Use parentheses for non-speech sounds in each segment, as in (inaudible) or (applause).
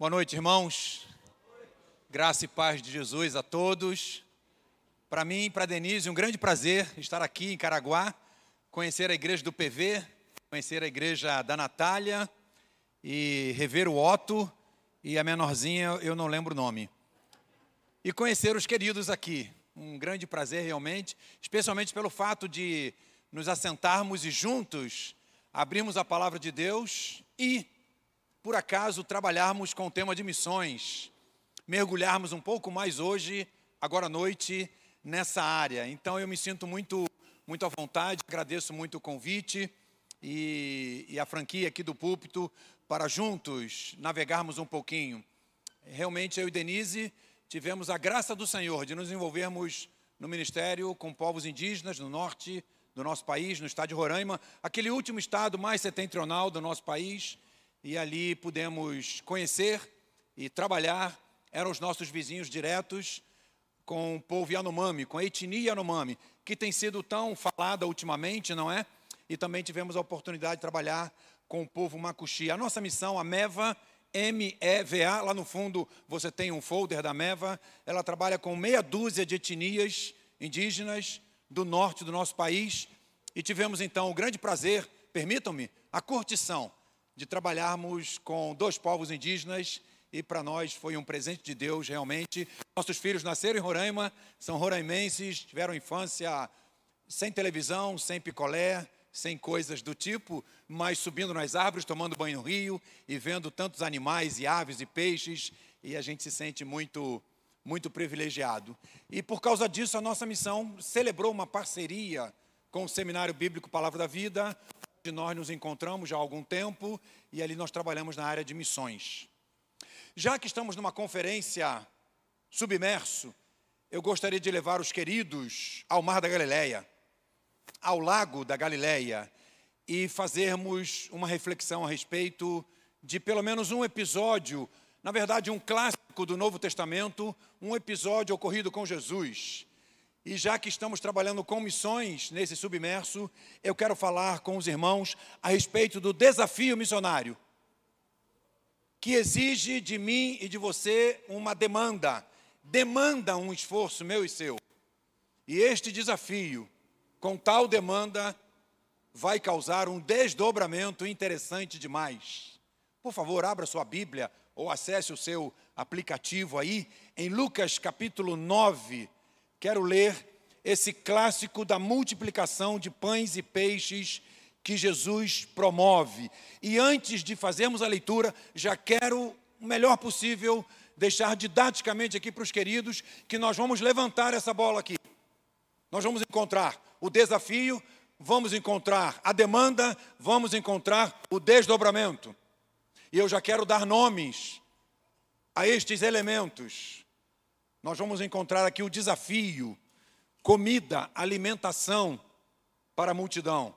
Boa noite, irmãos. Graça e paz de Jesus a todos. Para mim e para Denise, um grande prazer estar aqui em Caraguá, conhecer a igreja do PV, conhecer a igreja da Natália e rever o Otto e a menorzinha, eu não lembro o nome. E conhecer os queridos aqui. Um grande prazer realmente, especialmente pelo fato de nos assentarmos e juntos abrirmos a palavra de Deus e por acaso trabalharmos com o tema de missões, mergulharmos um pouco mais hoje, agora à noite, nessa área. Então eu me sinto muito, muito à vontade, agradeço muito o convite e, e a franquia aqui do púlpito para juntos navegarmos um pouquinho. Realmente eu e Denise tivemos a graça do Senhor de nos envolvermos no ministério com povos indígenas no norte do nosso país, no estado de Roraima, aquele último estado mais setentrional do nosso país e ali pudemos conhecer e trabalhar. Eram os nossos vizinhos diretos com o povo Yanomami, com a etnia Yanomami, que tem sido tão falada ultimamente, não é? E também tivemos a oportunidade de trabalhar com o povo Macuxi. A nossa missão, a MEVA, M-E-V-A, lá no fundo você tem um folder da MEVA, ela trabalha com meia dúzia de etnias indígenas do norte do nosso país e tivemos então o grande prazer, permitam-me, a curtição de trabalharmos com dois povos indígenas e para nós foi um presente de Deus realmente. Nossos filhos nasceram em Roraima, são roraimenses, tiveram infância sem televisão, sem picolé, sem coisas do tipo, mas subindo nas árvores, tomando banho no rio e vendo tantos animais e aves e peixes, e a gente se sente muito muito privilegiado. E por causa disso, a nossa missão celebrou uma parceria com o Seminário Bíblico Palavra da Vida, nós nos encontramos já há algum tempo e ali nós trabalhamos na área de missões. Já que estamos numa conferência submerso, eu gostaria de levar os queridos ao Mar da Galileia, ao Lago da Galileia e fazermos uma reflexão a respeito de pelo menos um episódio, na verdade, um clássico do Novo Testamento, um episódio ocorrido com Jesus. E já que estamos trabalhando com missões nesse submerso, eu quero falar com os irmãos a respeito do desafio missionário, que exige de mim e de você uma demanda, demanda um esforço meu e seu. E este desafio, com tal demanda, vai causar um desdobramento interessante demais. Por favor, abra sua Bíblia ou acesse o seu aplicativo aí, em Lucas capítulo 9 quero ler esse clássico da multiplicação de pães e peixes que Jesus promove. E antes de fazermos a leitura, já quero o melhor possível deixar didaticamente aqui para os queridos que nós vamos levantar essa bola aqui. Nós vamos encontrar o desafio, vamos encontrar a demanda, vamos encontrar o desdobramento. E eu já quero dar nomes a estes elementos nós vamos encontrar aqui o desafio, comida, alimentação para a multidão.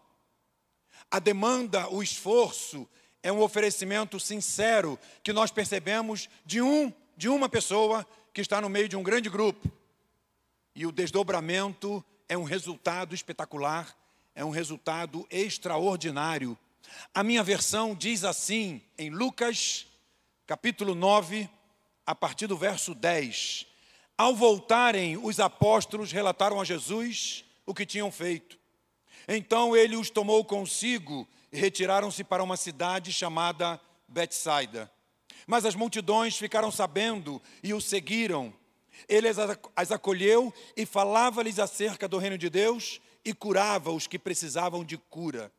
A demanda, o esforço é um oferecimento sincero que nós percebemos de um de uma pessoa que está no meio de um grande grupo. E o desdobramento é um resultado espetacular, é um resultado extraordinário. A minha versão diz assim, em Lucas, capítulo 9, a partir do verso 10: ao voltarem, os apóstolos relataram a Jesus o que tinham feito. Então ele os tomou consigo e retiraram-se para uma cidade chamada Betsaida. Mas as multidões ficaram sabendo e o seguiram. Ele as acolheu e falava-lhes acerca do reino de Deus e curava os que precisavam de cura.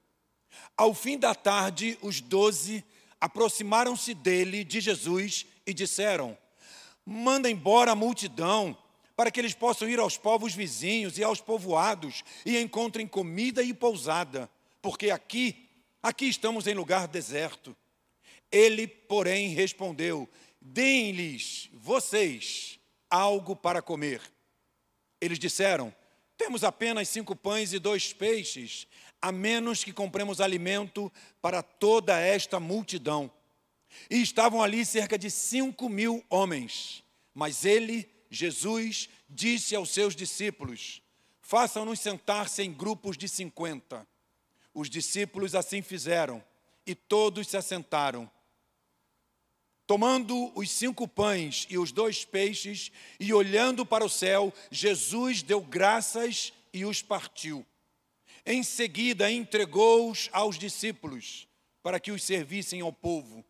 Ao fim da tarde, os doze aproximaram-se dele, de Jesus, e disseram: Manda embora a multidão, para que eles possam ir aos povos vizinhos e aos povoados e encontrem comida e pousada, porque aqui, aqui estamos em lugar deserto. Ele, porém, respondeu: Deem-lhes, vocês, algo para comer. Eles disseram: Temos apenas cinco pães e dois peixes, a menos que compremos alimento para toda esta multidão. E estavam ali cerca de cinco mil homens. Mas ele, Jesus, disse aos seus discípulos: Façam-nos sentar-se em grupos de cinquenta. Os discípulos assim fizeram, e todos se assentaram. Tomando os cinco pães e os dois peixes, e olhando para o céu, Jesus deu graças e os partiu. Em seguida, entregou-os aos discípulos, para que os servissem ao povo.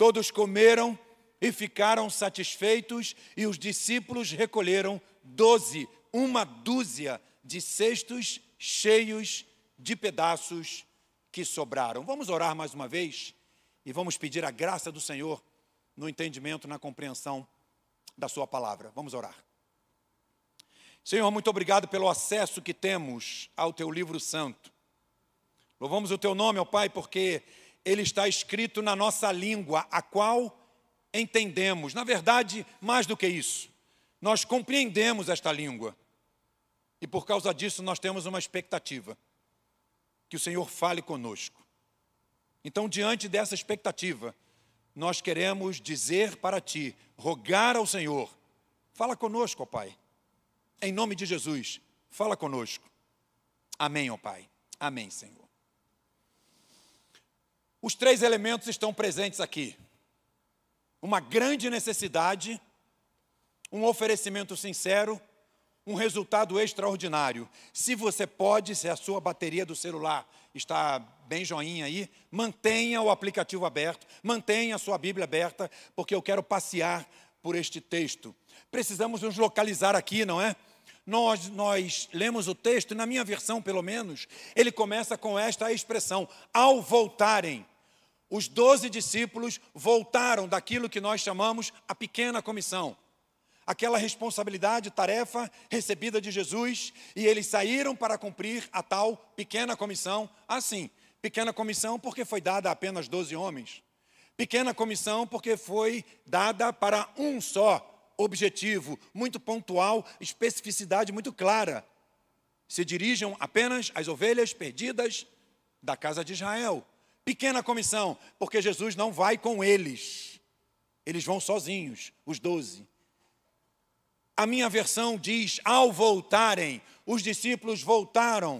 Todos comeram e ficaram satisfeitos, e os discípulos recolheram doze, uma dúzia de cestos cheios de pedaços que sobraram. Vamos orar mais uma vez e vamos pedir a graça do Senhor no entendimento, na compreensão da Sua palavra. Vamos orar. Senhor, muito obrigado pelo acesso que temos ao Teu livro santo. Louvamos o Teu nome, ó Pai, porque ele está escrito na nossa língua, a qual entendemos. Na verdade, mais do que isso, nós compreendemos esta língua. E por causa disso, nós temos uma expectativa: que o Senhor fale conosco. Então, diante dessa expectativa, nós queremos dizer para ti, rogar ao Senhor, fala conosco, ó Pai. Em nome de Jesus, fala conosco. Amém, ó Pai. Amém, Senhor. Os três elementos estão presentes aqui: uma grande necessidade, um oferecimento sincero, um resultado extraordinário. Se você pode, se a sua bateria do celular está bem joinha aí, mantenha o aplicativo aberto, mantenha a sua Bíblia aberta, porque eu quero passear por este texto. Precisamos nos localizar aqui, não é? Nós, nós lemos o texto, na minha versão pelo menos, ele começa com esta expressão: ao voltarem. Os doze discípulos voltaram daquilo que nós chamamos a pequena comissão aquela responsabilidade, tarefa recebida de Jesus, e eles saíram para cumprir a tal pequena comissão. Assim, pequena comissão porque foi dada a apenas 12 homens. Pequena comissão porque foi dada para um só objetivo, muito pontual, especificidade muito clara. Se dirijam apenas às ovelhas perdidas da casa de Israel. Pequena comissão, porque Jesus não vai com eles. Eles vão sozinhos, os doze. A minha versão diz: ao voltarem, os discípulos voltaram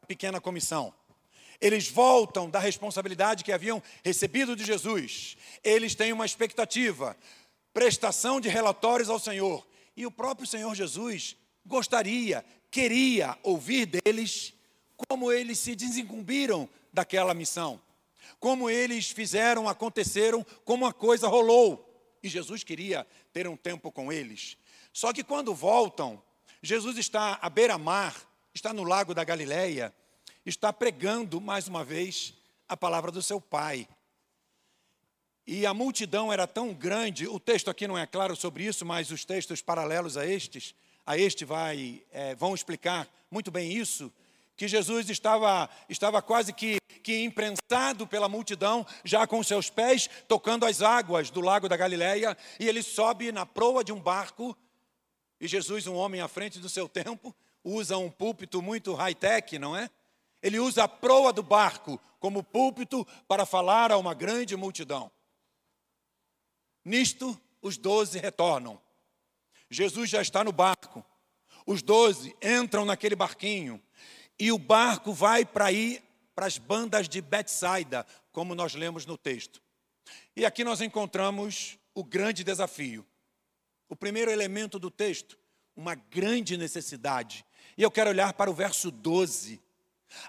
da pequena comissão. Eles voltam da responsabilidade que haviam recebido de Jesus. Eles têm uma expectativa, prestação de relatórios ao Senhor. E o próprio Senhor Jesus gostaria, queria ouvir deles como eles se desincumbiram daquela missão, como eles fizeram, aconteceram, como a coisa rolou. E Jesus queria ter um tempo com eles. Só que quando voltam, Jesus está à beira-mar, está no lago da Galileia, está pregando mais uma vez a palavra do seu Pai. E a multidão era tão grande, o texto aqui não é claro sobre isso, mas os textos paralelos a estes, a este vai, é, vão explicar muito bem isso, que Jesus estava, estava quase que, que imprensado pela multidão, já com seus pés tocando as águas do lago da Galileia, e ele sobe na proa de um barco e Jesus, um homem à frente do seu tempo, usa um púlpito muito high-tech, não é? Ele usa a proa do barco como púlpito para falar a uma grande multidão. Nisto, os doze retornam. Jesus já está no barco. Os doze entram naquele barquinho e o barco vai para ir para as bandas de Betsaida, como nós lemos no texto. E aqui nós encontramos o grande desafio. O primeiro elemento do texto, uma grande necessidade. E eu quero olhar para o verso 12.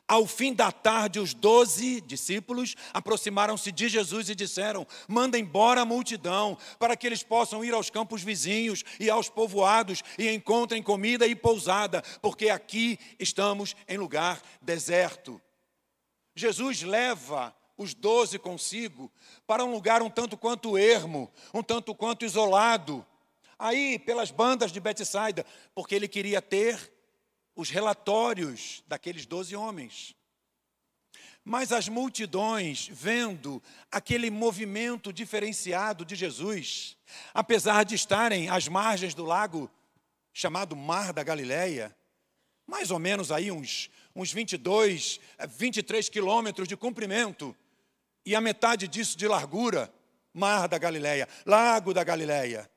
Ao fim da tarde, os doze discípulos aproximaram-se de Jesus e disseram: Manda embora a multidão, para que eles possam ir aos campos vizinhos e aos povoados e encontrem comida e pousada, porque aqui estamos em lugar deserto. Jesus leva os doze consigo para um lugar um tanto quanto ermo, um tanto quanto isolado aí pelas bandas de Betsaida, porque ele queria ter os relatórios daqueles doze homens. Mas as multidões, vendo aquele movimento diferenciado de Jesus, apesar de estarem às margens do lago chamado Mar da Galileia, mais ou menos aí uns, uns 22, 23 quilômetros de comprimento, e a metade disso de largura, Mar da Galileia, Lago da Galileia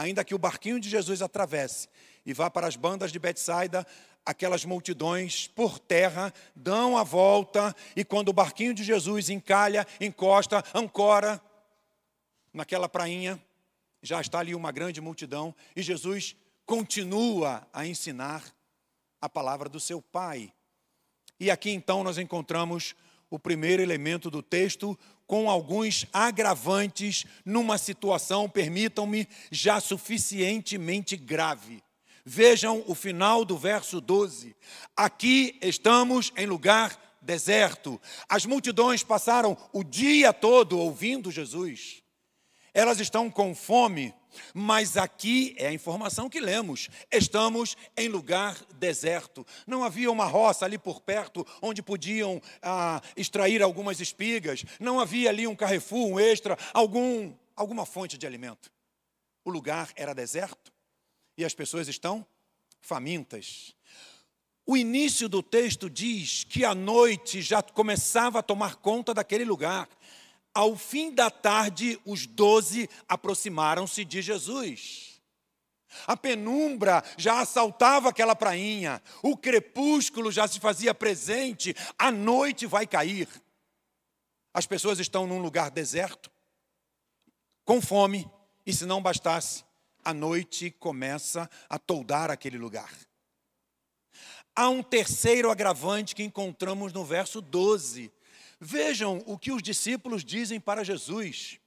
ainda que o barquinho de Jesus atravesse e vá para as bandas de Betsaida, aquelas multidões por terra dão a volta e quando o barquinho de Jesus encalha, encosta, ancora, naquela prainha, já está ali uma grande multidão, e Jesus continua a ensinar a palavra do seu Pai. E aqui então nós encontramos o primeiro elemento do texto, com alguns agravantes numa situação, permitam-me, já suficientemente grave. Vejam o final do verso 12. Aqui estamos em lugar deserto. As multidões passaram o dia todo ouvindo Jesus. Elas estão com fome, mas aqui é a informação que lemos. Estamos em lugar deserto. Não havia uma roça ali por perto onde podiam ah, extrair algumas espigas. Não havia ali um carrefour, um extra, algum, alguma fonte de alimento. O lugar era deserto e as pessoas estão famintas. O início do texto diz que a noite já começava a tomar conta daquele lugar. Ao fim da tarde, os doze aproximaram-se de Jesus. A penumbra já assaltava aquela prainha, o crepúsculo já se fazia presente, a noite vai cair. As pessoas estão num lugar deserto, com fome, e se não bastasse, a noite começa a toldar aquele lugar. Há um terceiro agravante que encontramos no verso 12. Vejam o que os discípulos dizem para Jesus: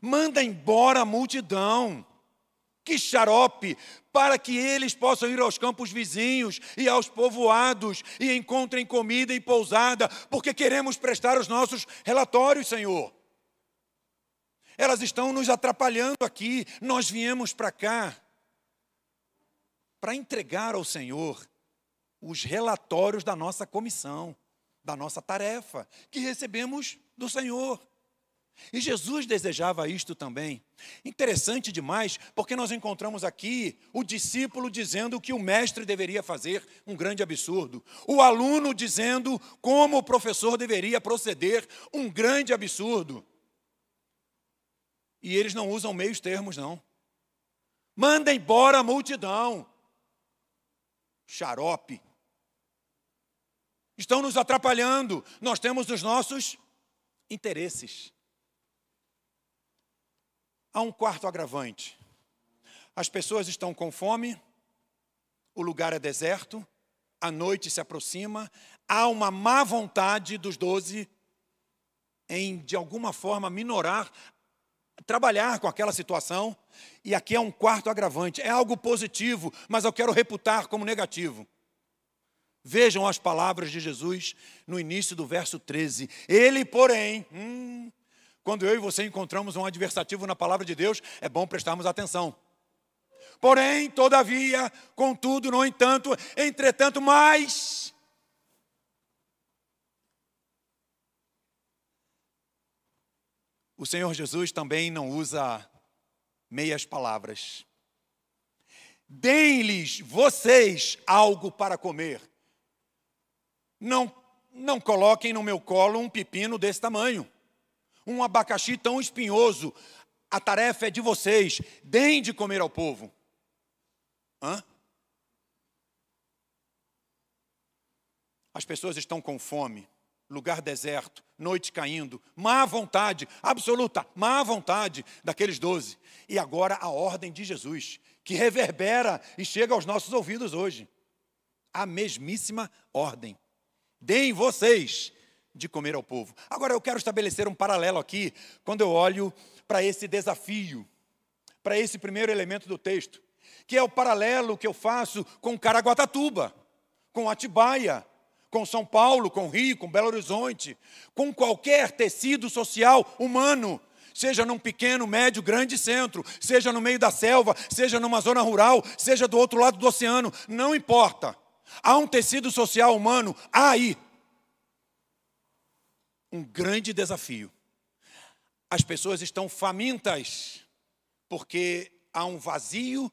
manda embora a multidão, que xarope, para que eles possam ir aos campos vizinhos e aos povoados e encontrem comida e pousada, porque queremos prestar os nossos relatórios, Senhor. Elas estão nos atrapalhando aqui, nós viemos para cá para entregar ao Senhor os relatórios da nossa comissão, da nossa tarefa, que recebemos do Senhor. E Jesus desejava isto também. Interessante demais, porque nós encontramos aqui o discípulo dizendo o que o mestre deveria fazer, um grande absurdo. O aluno dizendo como o professor deveria proceder, um grande absurdo. E eles não usam meios termos, não. Manda embora a multidão. Xarope estão nos atrapalhando. Nós temos os nossos interesses. Há um quarto agravante. As pessoas estão com fome, o lugar é deserto, a noite se aproxima, há uma má vontade dos doze em, de alguma forma, minorar, trabalhar com aquela situação. E aqui é um quarto agravante. É algo positivo, mas eu quero reputar como negativo. Vejam as palavras de Jesus no início do verso 13. Ele, porém, hum, quando eu e você encontramos um adversativo na palavra de Deus, é bom prestarmos atenção. Porém, todavia, contudo, no entanto, entretanto, mais. O Senhor Jesus também não usa meias palavras. Deem-lhes vocês algo para comer não, não coloquem no meu colo um pepino desse tamanho, um abacaxi tão espinhoso. A tarefa é de vocês, deem de comer ao povo. Hã? As pessoas estão com fome, lugar deserto, noite caindo, má vontade, absoluta, má vontade daqueles doze. E agora a ordem de Jesus, que reverbera e chega aos nossos ouvidos hoje. A mesmíssima ordem deem vocês de comer ao povo. Agora eu quero estabelecer um paralelo aqui, quando eu olho para esse desafio, para esse primeiro elemento do texto, que é o paralelo que eu faço com Caraguatatuba, com Atibaia, com São Paulo, com Rio, com Belo Horizonte, com qualquer tecido social humano, seja num pequeno, médio, grande centro, seja no meio da selva, seja numa zona rural, seja do outro lado do oceano, não importa. Há um tecido social humano aí. Um grande desafio. As pessoas estão famintas porque há um vazio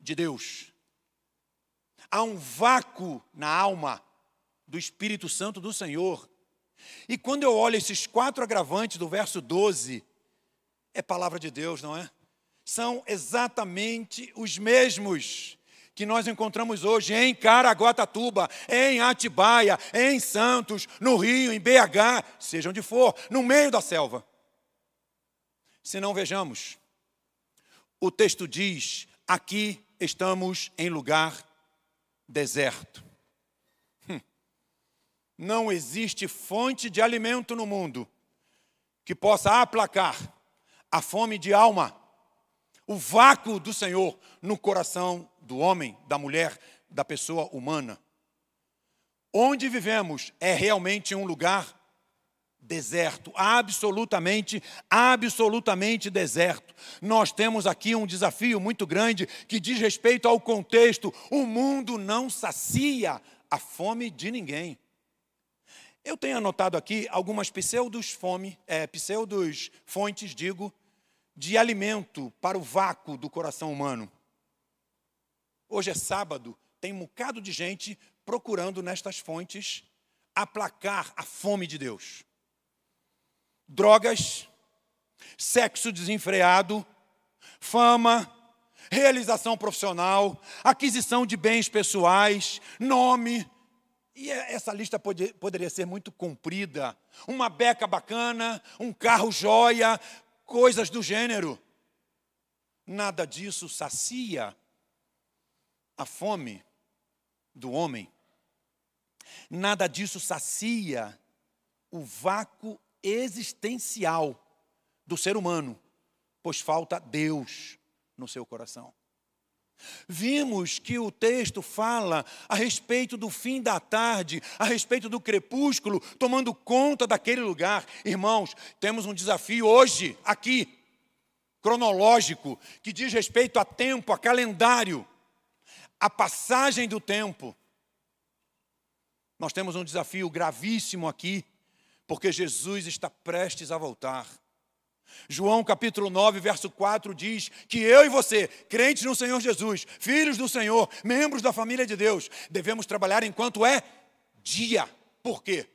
de Deus. Há um vácuo na alma do Espírito Santo do Senhor. E quando eu olho esses quatro agravantes do verso 12, é palavra de Deus, não é? São exatamente os mesmos que nós encontramos hoje em Caraguatatuba, em Atibaia, em Santos, no Rio, em BH, seja onde for, no meio da selva. se não vejamos. O texto diz: aqui estamos em lugar deserto. Hum. Não existe fonte de alimento no mundo que possa aplacar a fome de alma, o vácuo do Senhor no coração do homem, da mulher, da pessoa humana. Onde vivemos é realmente um lugar deserto, absolutamente, absolutamente deserto. Nós temos aqui um desafio muito grande que diz respeito ao contexto. O mundo não sacia a fome de ninguém. Eu tenho anotado aqui algumas pseudos fome, é, pseudos fontes, digo, de alimento para o vácuo do coração humano. Hoje é sábado, tem um bocado de gente procurando nestas fontes aplacar a fome de Deus. Drogas, sexo desenfreado, fama, realização profissional, aquisição de bens pessoais, nome. E é, essa lista pode, poderia ser muito comprida. Uma beca bacana, um carro joia, coisas do gênero. Nada disso sacia a fome do homem. Nada disso sacia o vácuo existencial do ser humano, pois falta Deus no seu coração. Vimos que o texto fala a respeito do fim da tarde, a respeito do crepúsculo, tomando conta daquele lugar. Irmãos, temos um desafio hoje, aqui, cronológico, que diz respeito a tempo, a calendário, a passagem do tempo. Nós temos um desafio gravíssimo aqui, porque Jesus está prestes a voltar. João capítulo 9, verso 4 diz que eu e você, crentes no Senhor Jesus, filhos do Senhor, membros da família de Deus, devemos trabalhar enquanto é dia. Por quê?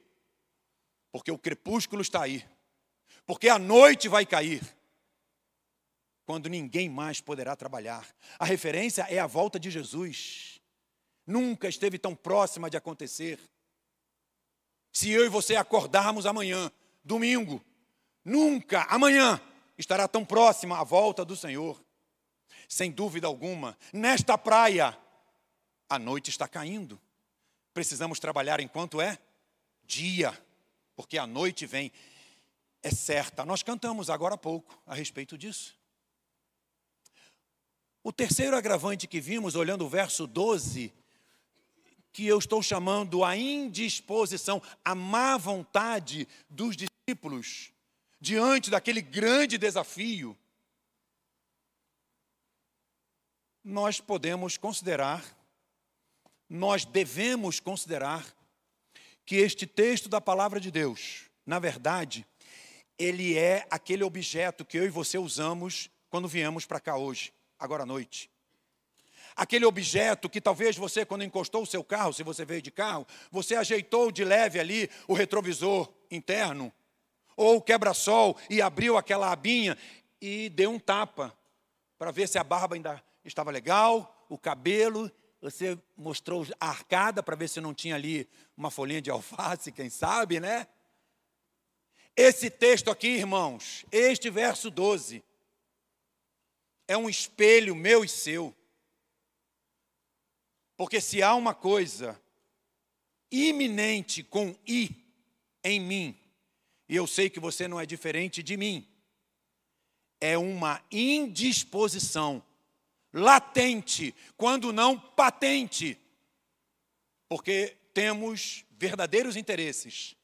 Porque o crepúsculo está aí. Porque a noite vai cair. Quando ninguém mais poderá trabalhar. A referência é a volta de Jesus. Nunca esteve tão próxima de acontecer. Se eu e você acordarmos amanhã, domingo, nunca, amanhã, estará tão próxima a volta do Senhor. Sem dúvida alguma, nesta praia, a noite está caindo. Precisamos trabalhar enquanto é dia, porque a noite vem. É certa. Nós cantamos agora há pouco a respeito disso. O terceiro agravante que vimos, olhando o verso 12, que eu estou chamando a indisposição, a má vontade dos discípulos diante daquele grande desafio, nós podemos considerar, nós devemos considerar, que este texto da palavra de Deus, na verdade, ele é aquele objeto que eu e você usamos quando viemos para cá hoje, agora à noite. Aquele objeto que talvez você, quando encostou o seu carro, se você veio de carro, você ajeitou de leve ali o retrovisor interno, ou o quebra-sol e abriu aquela abinha e deu um tapa para ver se a barba ainda estava legal, o cabelo, você mostrou a arcada para ver se não tinha ali uma folhinha de alface, quem sabe, né? Esse texto aqui, irmãos, este verso 12, é um espelho meu e seu. Porque se há uma coisa iminente com I em mim, e eu sei que você não é diferente de mim, é uma indisposição latente, quando não patente, porque temos verdadeiros interesses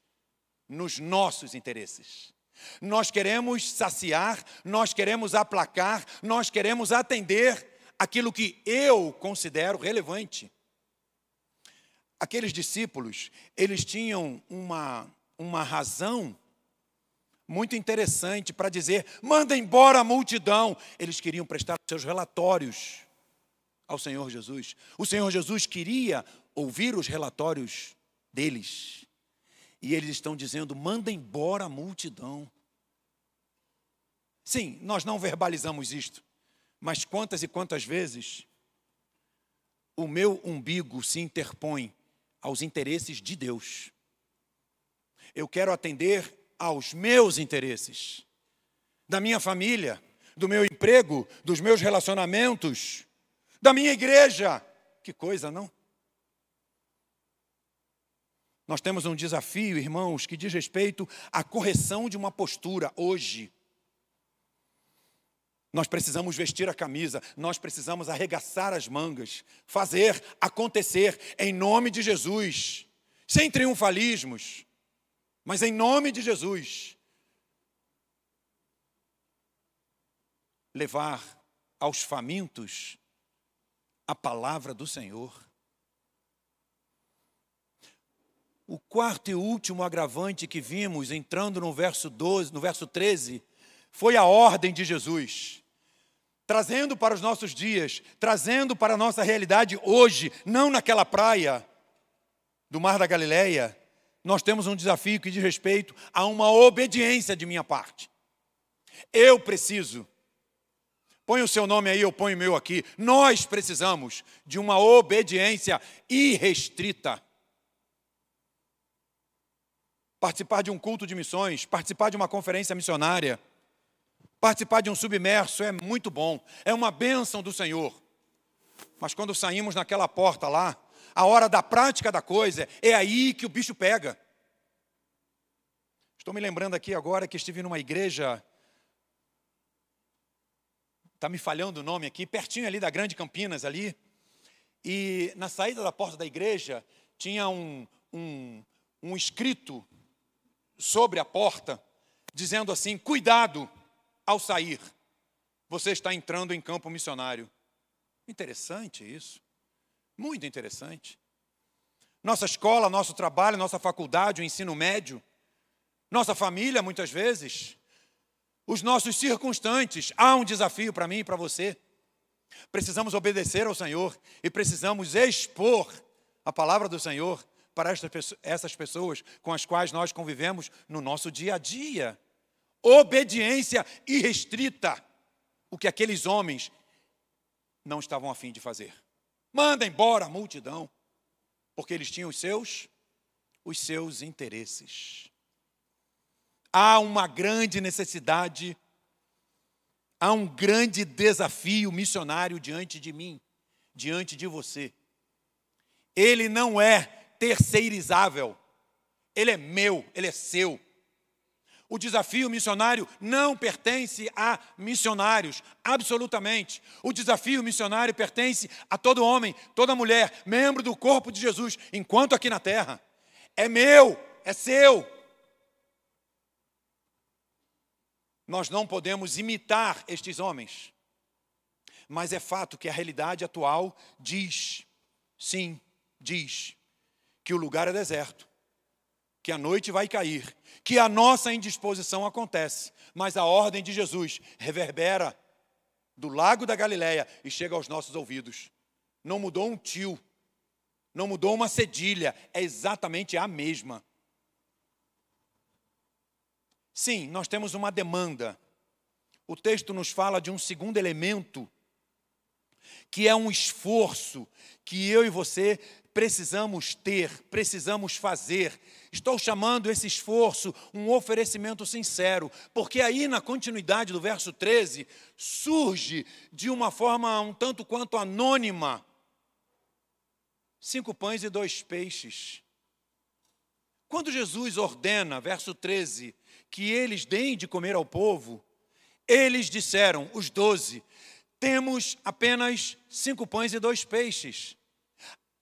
nos nossos interesses. Nós queremos saciar, nós queremos aplacar, nós queremos atender aquilo que eu considero relevante. Aqueles discípulos, eles tinham uma, uma razão muito interessante para dizer: manda embora a multidão. Eles queriam prestar seus relatórios ao Senhor Jesus. O Senhor Jesus queria ouvir os relatórios deles. E eles estão dizendo: manda embora a multidão. Sim, nós não verbalizamos isto, mas quantas e quantas vezes o meu umbigo se interpõe aos interesses de Deus? Eu quero atender aos meus interesses. da minha família, do meu emprego, dos meus relacionamentos, da minha igreja. Que coisa, não? Nós temos um desafio, irmãos, que diz respeito à correção de uma postura hoje. Nós precisamos vestir a camisa, nós precisamos arregaçar as mangas, fazer acontecer em nome de Jesus, sem triunfalismos, mas em nome de Jesus. Levar aos famintos a palavra do Senhor. O quarto e último agravante que vimos entrando no verso 12, no verso 13, foi a ordem de Jesus. Trazendo para os nossos dias, trazendo para a nossa realidade hoje, não naquela praia do Mar da Galileia, nós temos um desafio que diz respeito a uma obediência de minha parte. Eu preciso, põe o seu nome aí, eu ponho o meu aqui. Nós precisamos de uma obediência irrestrita. Participar de um culto de missões, participar de uma conferência missionária, Participar de um submerso é muito bom, é uma bênção do Senhor. Mas quando saímos naquela porta lá, a hora da prática da coisa, é aí que o bicho pega. Estou me lembrando aqui agora que estive numa igreja, está me falhando o nome aqui, pertinho ali da Grande Campinas ali, e na saída da porta da igreja tinha um, um, um escrito sobre a porta, dizendo assim: cuidado, ao sair, você está entrando em campo missionário. Interessante isso. Muito interessante. Nossa escola, nosso trabalho, nossa faculdade, o ensino médio, nossa família, muitas vezes, os nossos circunstantes, há um desafio para mim e para você. Precisamos obedecer ao Senhor e precisamos expor a palavra do Senhor para essas pessoas com as quais nós convivemos no nosso dia a dia obediência irrestrita, o que aqueles homens não estavam afim de fazer. Manda embora a multidão, porque eles tinham os seus, os seus interesses. Há uma grande necessidade, há um grande desafio missionário diante de mim, diante de você. Ele não é terceirizável, ele é meu, ele é seu. O desafio missionário não pertence a missionários, absolutamente. O desafio missionário pertence a todo homem, toda mulher, membro do corpo de Jesus, enquanto aqui na terra. É meu, é seu. Nós não podemos imitar estes homens, mas é fato que a realidade atual diz, sim, diz, que o lugar é deserto, que a noite vai cair que a nossa indisposição acontece, mas a ordem de Jesus reverbera do lago da Galileia e chega aos nossos ouvidos. Não mudou um tio, não mudou uma cedilha, é exatamente a mesma. Sim, nós temos uma demanda. O texto nos fala de um segundo elemento, que é um esforço que eu e você precisamos ter, precisamos fazer. Estou chamando esse esforço um oferecimento sincero, porque aí na continuidade do verso 13 surge de uma forma um tanto quanto anônima cinco pães e dois peixes. Quando Jesus ordena, verso 13, que eles deem de comer ao povo, eles disseram, os doze, temos apenas cinco pães e dois peixes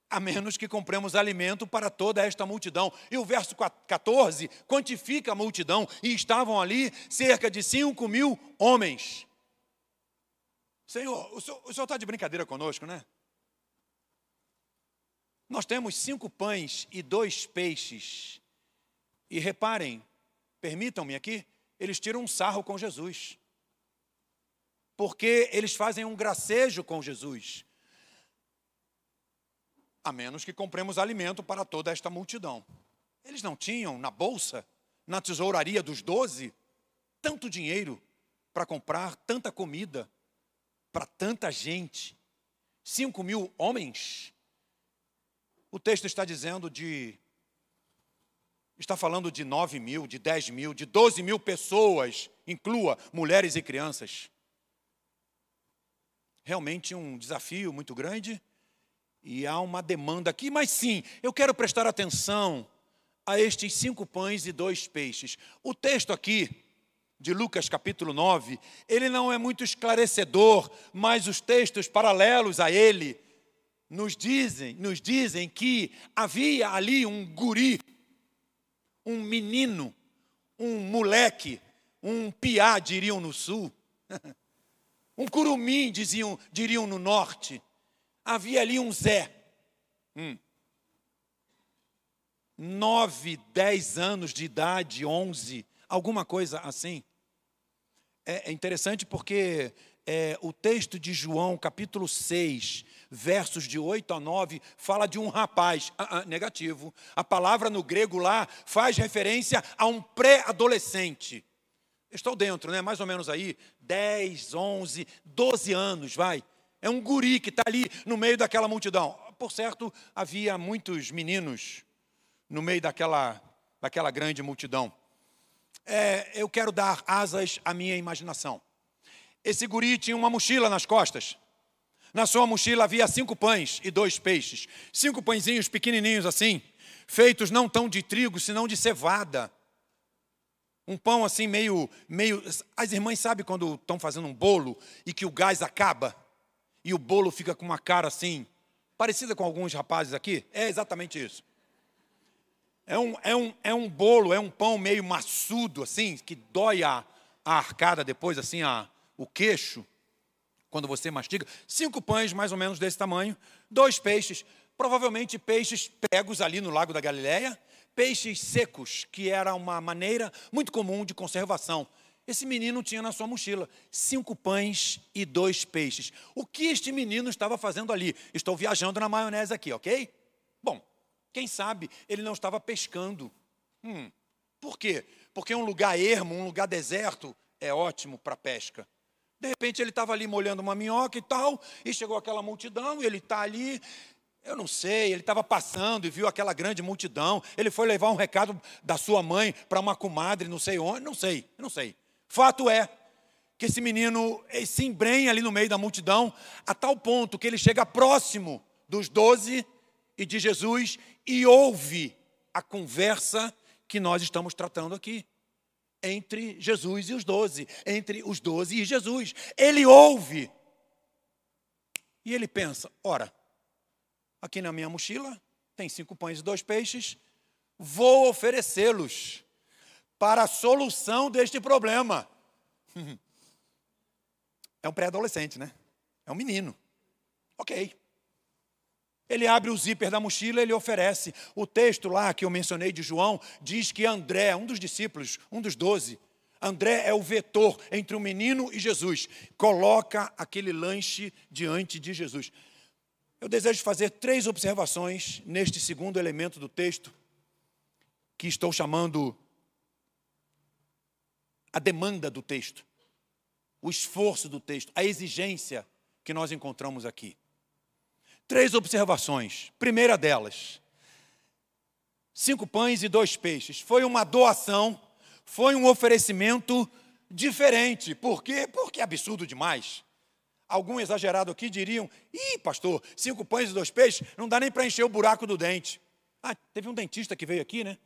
a menos que compremos alimento para toda esta multidão. E o verso 14 quantifica a multidão, e estavam ali cerca de 5 mil homens. Senhor, o senhor está de brincadeira conosco, né? Nós temos cinco pães e dois peixes. E reparem, permitam-me aqui, eles tiram um sarro com Jesus. Porque eles fazem um gracejo com Jesus a menos que compremos alimento para toda esta multidão. Eles não tinham na bolsa, na tesouraria dos doze, tanto dinheiro para comprar tanta comida para tanta gente. Cinco mil homens. O texto está dizendo de. Está falando de nove mil, de dez mil, de doze mil pessoas inclua mulheres e crianças. Realmente um desafio muito grande e há uma demanda aqui, mas sim, eu quero prestar atenção a estes cinco pães e dois peixes. O texto aqui, de Lucas capítulo 9, ele não é muito esclarecedor, mas os textos paralelos a ele nos dizem, nos dizem que havia ali um guri, um menino, um moleque, um piá, diriam no sul, (laughs) um curumim, diziam, diriam no norte. Havia ali um Zé. Hum nove, dez anos de idade, onze, alguma coisa assim. É, é interessante porque é, o texto de João, capítulo 6, versos de 8 a 9, fala de um rapaz. Ah, ah, negativo. A palavra no grego lá faz referência a um pré-adolescente. Estou dentro, né? Mais ou menos aí, 10, 11, 12 anos, vai. É um guri que está ali no meio daquela multidão. Por certo, havia muitos meninos no meio daquela, daquela grande multidão. É, eu quero dar asas à minha imaginação. Esse guri tinha uma mochila nas costas. Na sua mochila havia cinco pães e dois peixes. Cinco pãezinhos pequenininhos assim, feitos não tão de trigo, senão de cevada. Um pão assim meio, meio. As irmãs sabem quando estão fazendo um bolo e que o gás acaba e o bolo fica com uma cara assim, parecida com alguns rapazes aqui? É exatamente isso. É um, é, um, é um bolo, é um pão meio maçudo, assim, que dói a, a arcada depois, assim, a, o queixo, quando você mastiga. Cinco pães, mais ou menos desse tamanho. Dois peixes, provavelmente peixes pegos ali no Lago da Galileia. Peixes secos, que era uma maneira muito comum de conservação. Esse menino tinha na sua mochila cinco pães e dois peixes. O que este menino estava fazendo ali? Estou viajando na maionese aqui, ok? Bom, quem sabe ele não estava pescando. Hum, por quê? Porque um lugar ermo, um lugar deserto, é ótimo para pesca. De repente ele estava ali molhando uma minhoca e tal, e chegou aquela multidão, e ele está ali, eu não sei, ele estava passando e viu aquela grande multidão, ele foi levar um recado da sua mãe para uma comadre, não sei onde, não sei, não sei. Fato é que esse menino se embrenha ali no meio da multidão, a tal ponto que ele chega próximo dos doze e de Jesus e ouve a conversa que nós estamos tratando aqui. Entre Jesus e os doze, entre os doze e Jesus. Ele ouve. E ele pensa: ora, aqui na minha mochila tem cinco pães e dois peixes, vou oferecê-los para a solução deste problema. (laughs) É um pré-adolescente, né? É um menino. Ok. Ele abre o zíper da mochila, ele oferece. O texto lá que eu mencionei de João diz que André, um dos discípulos, um dos doze, André é o vetor entre o menino e Jesus. Coloca aquele lanche diante de Jesus. Eu desejo fazer três observações neste segundo elemento do texto, que estou chamando a demanda do texto, o esforço do texto, a exigência que nós encontramos aqui. Três observações. Primeira delas: cinco pães e dois peixes. Foi uma doação, foi um oferecimento diferente. Por quê? Porque é absurdo demais. Algum exagerado aqui diriam: ih, pastor, cinco pães e dois peixes, não dá nem para encher o buraco do dente. Ah, teve um dentista que veio aqui, né?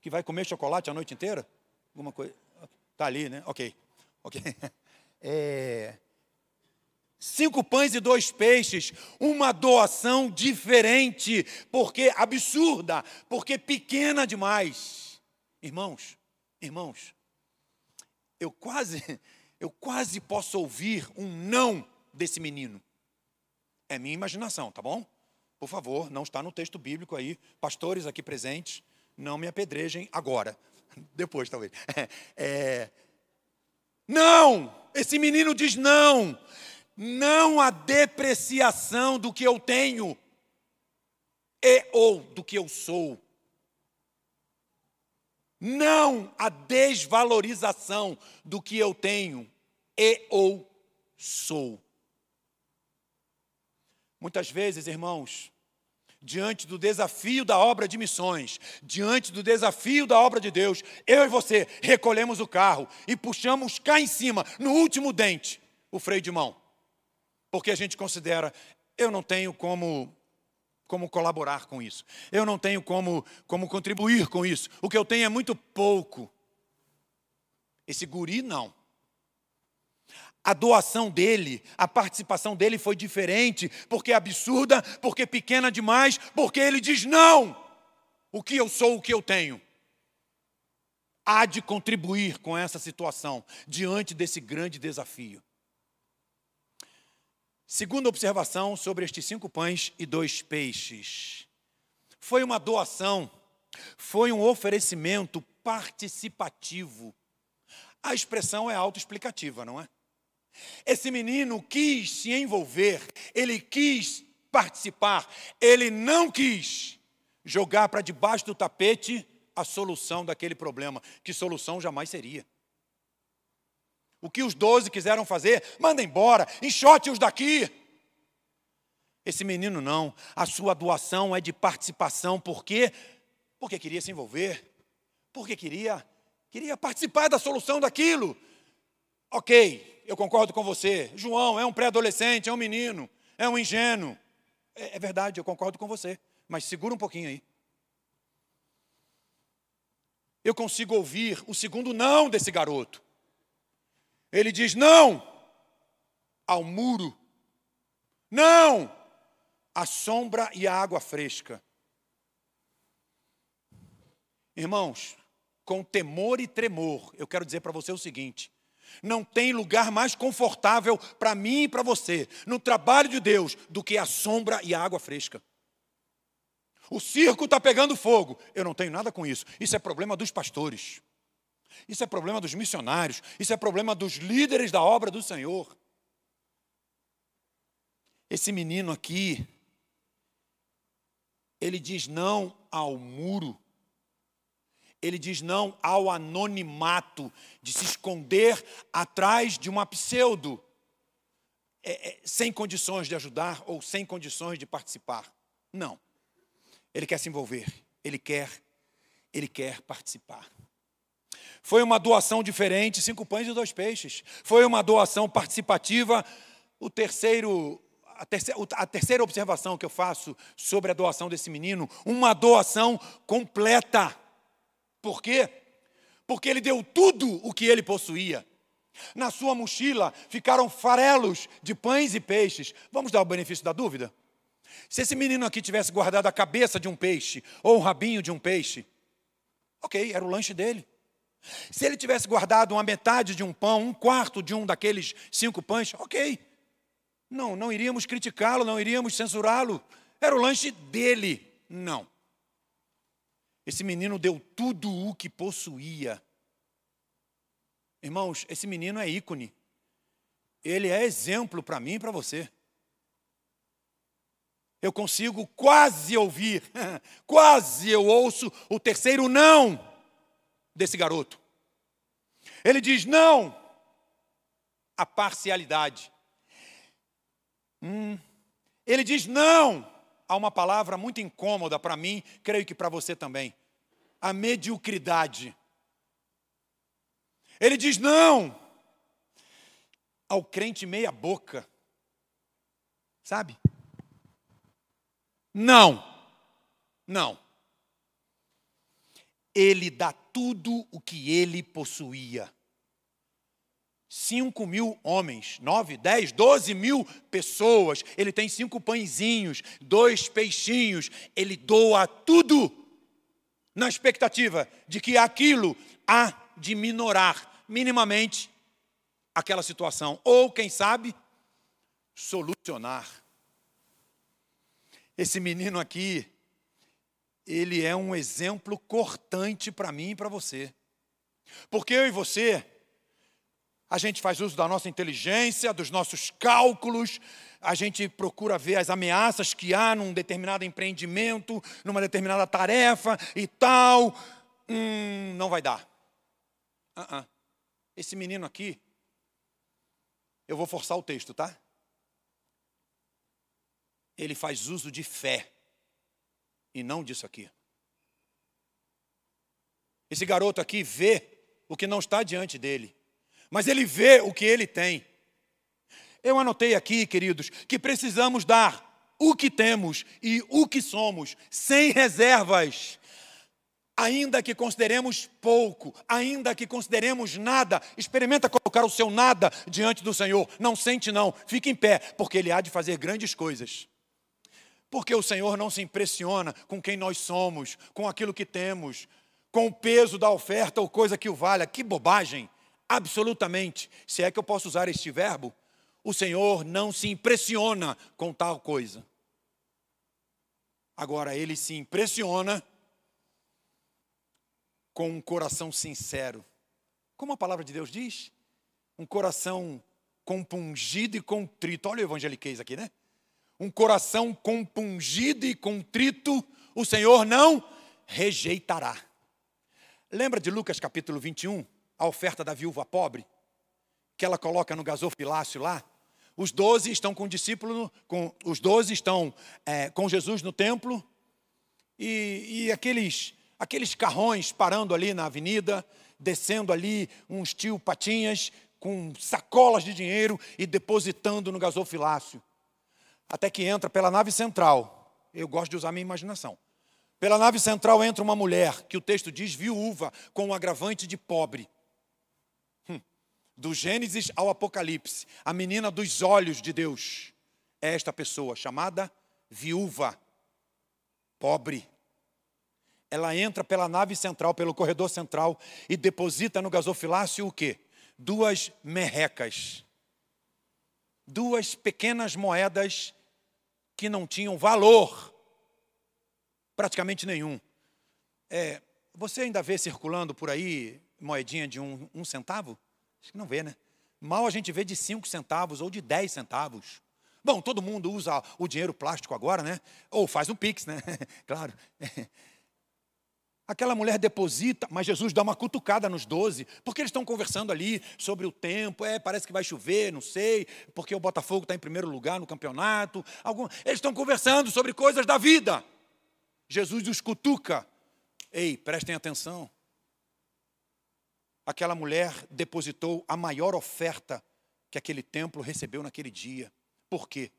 Que vai comer chocolate a noite inteira? Alguma coisa. Está ali, né? Ok. Ok. (laughs) É, cinco pães e dois peixes, uma doação diferente, porque absurda, porque pequena demais. Irmãos, irmãos, eu quase, (laughs) eu quase posso ouvir um não desse menino. É minha imaginação, tá bom? Por favor, não está no texto bíblico aí. Pastores aqui presentes, não me apedrejem agora. Depois, talvez. (laughs) É, não! Esse menino diz não não a depreciação do que eu tenho e ou do que eu sou. Não a desvalorização do que eu tenho e ou sou. Muitas vezes, irmãos, diante do desafio da obra de missões, diante do desafio da obra de Deus, eu e você recolhemos o carro e puxamos cá em cima, no último dente, o freio de mão. Porque a gente considera, eu não tenho como como colaborar com isso. Eu não tenho como como contribuir com isso. O que eu tenho é muito pouco. Esse guri não a doação dele, a participação dele foi diferente, porque é absurda, porque é pequena demais, porque ele diz: não, o que eu sou, o que eu tenho. Há de contribuir com essa situação, diante desse grande desafio. Segunda observação sobre estes cinco pães e dois peixes. Foi uma doação, foi um oferecimento participativo. A expressão é autoexplicativa, não é? Esse menino quis se envolver, ele quis participar, ele não quis jogar para debaixo do tapete a solução daquele problema, que solução jamais seria. O que os doze quiseram fazer, manda embora, enxote-os daqui. Esse menino não, a sua doação é de participação, por quê? Porque queria se envolver, porque queria, queria participar da solução daquilo. Ok, eu concordo com você. João é um pré-adolescente, é um menino, é um ingênuo. É, é verdade, eu concordo com você. Mas segura um pouquinho aí. Eu consigo ouvir o segundo não desse garoto. Ele diz não ao muro, não à sombra e à água fresca. Irmãos, com temor e tremor, eu quero dizer para você o seguinte: não tem lugar mais confortável para mim e para você, no trabalho de Deus, do que a sombra e a água fresca. O circo está pegando fogo. Eu não tenho nada com isso. Isso é problema dos pastores. Isso é problema dos missionários. Isso é problema dos líderes da obra do Senhor. Esse menino aqui, ele diz não ao muro ele diz não ao anonimato, de se esconder atrás de uma pseudo, é, é, sem condições de ajudar ou sem condições de participar. Não. Ele quer se envolver, ele quer, ele quer participar. Foi uma doação diferente, cinco pães e dois peixes. Foi uma doação participativa. O terceiro, a terceira, a terceira observação que eu faço sobre a doação desse menino, uma doação completa. Por quê? Porque ele deu tudo o que ele possuía. Na sua mochila ficaram farelos de pães e peixes. Vamos dar o benefício da dúvida? Se esse menino aqui tivesse guardado a cabeça de um peixe ou o rabinho de um peixe, ok, era o lanche dele. Se ele tivesse guardado uma metade de um pão, um quarto de um daqueles cinco pães, ok. Não, não iríamos criticá-lo, não iríamos censurá-lo. Era o lanche dele. Não. Esse menino deu tudo o que possuía. Irmãos, esse menino é ícone. Ele é exemplo para mim e para você. Eu consigo quase ouvir, (laughs) quase eu ouço o terceiro não desse garoto. Ele diz não à parcialidade. Hum. Ele diz não há uma palavra muito incômoda para mim, creio que para você também: a mediocridade. Ele diz não ao crente meia-boca, sabe? Não, não. Ele dá tudo o que ele possuía. 5 mil homens, 9, 10, 12 mil pessoas. Ele tem cinco pãezinhos, dois peixinhos. Ele doa tudo na expectativa de que aquilo há de minorar minimamente aquela situação. Ou, quem sabe, solucionar. Esse menino aqui, ele é um exemplo cortante para mim e para você. Porque eu e você a gente faz uso da nossa inteligência, dos nossos cálculos, a gente procura ver as ameaças que há num determinado empreendimento, numa determinada tarefa e tal. Hum, não vai dar. Uh -uh. Esse menino aqui, eu vou forçar o texto, tá? Ele faz uso de fé. e não disso aqui. Esse garoto aqui vê o que não está diante dele, mas ele vê o que ele tem. Eu anotei aqui, queridos, que precisamos dar o que temos e o que somos, sem reservas. Ainda que consideremos pouco, ainda que consideremos nada, experimenta colocar o seu nada diante do Senhor. Não sente, não, fique em pé, porque Ele há de fazer grandes coisas. Porque o Senhor não se impressiona com quem nós somos, com aquilo que temos, com o peso da oferta ou coisa que o valha. Que bobagem! Absolutamente. Se é que eu posso usar este verbo, o Senhor não se impressiona com tal coisa. Agora, ele se impressiona com um coração sincero. Como a palavra de Deus diz? Um coração compungido e contrito. Olha o evangeliquez aqui, né? Um coração compungido e contrito, o Senhor não rejeitará. Lembra de Lucas capítulo 21, a oferta da viúva pobre? Que ela coloca no gasofilácio lá? Os doze estão com o discípulo, com, os doze estão é, com Jesus no templo, e, e aqueles, aqueles carrões parando ali na avenida, descendo ali uns tio patinhas com sacolas de dinheiro e depositando no gasofilácio. Até que entra pela nave central. Eu gosto de usar minha imaginação. Pela nave central entra uma mulher, que o texto diz viúva, com um agravante de pobre do Gênesis ao Apocalipse, a menina dos olhos de Deus é esta pessoa chamada viúva, pobre. Ela entra pela nave central, pelo corredor central e deposita no gasofilácio o quê? Duas merrecas. Duas pequenas moedas que não tinham valor, praticamente nenhum. É, você ainda vê circulando por aí moedinha de um, um centavo? Acho que não vê, né? Mal a gente vê de 5 centavos ou de 10 centavos. Bom, todo mundo usa o dinheiro plástico agora, né? Ou faz um pix, né? (laughs) claro. Aquela mulher deposita, mas Jesus dá uma cutucada nos doze, porque eles estão conversando ali sobre o tempo, é, parece que vai chover, não sei, porque o Botafogo está em primeiro lugar no campeonato. Algum, eles estão conversando sobre coisas da vida. Jesus os cutuca. Ei, prestem atenção aquela mulher depositou a maior oferta que aquele templo recebeu naquele dia. Por quê?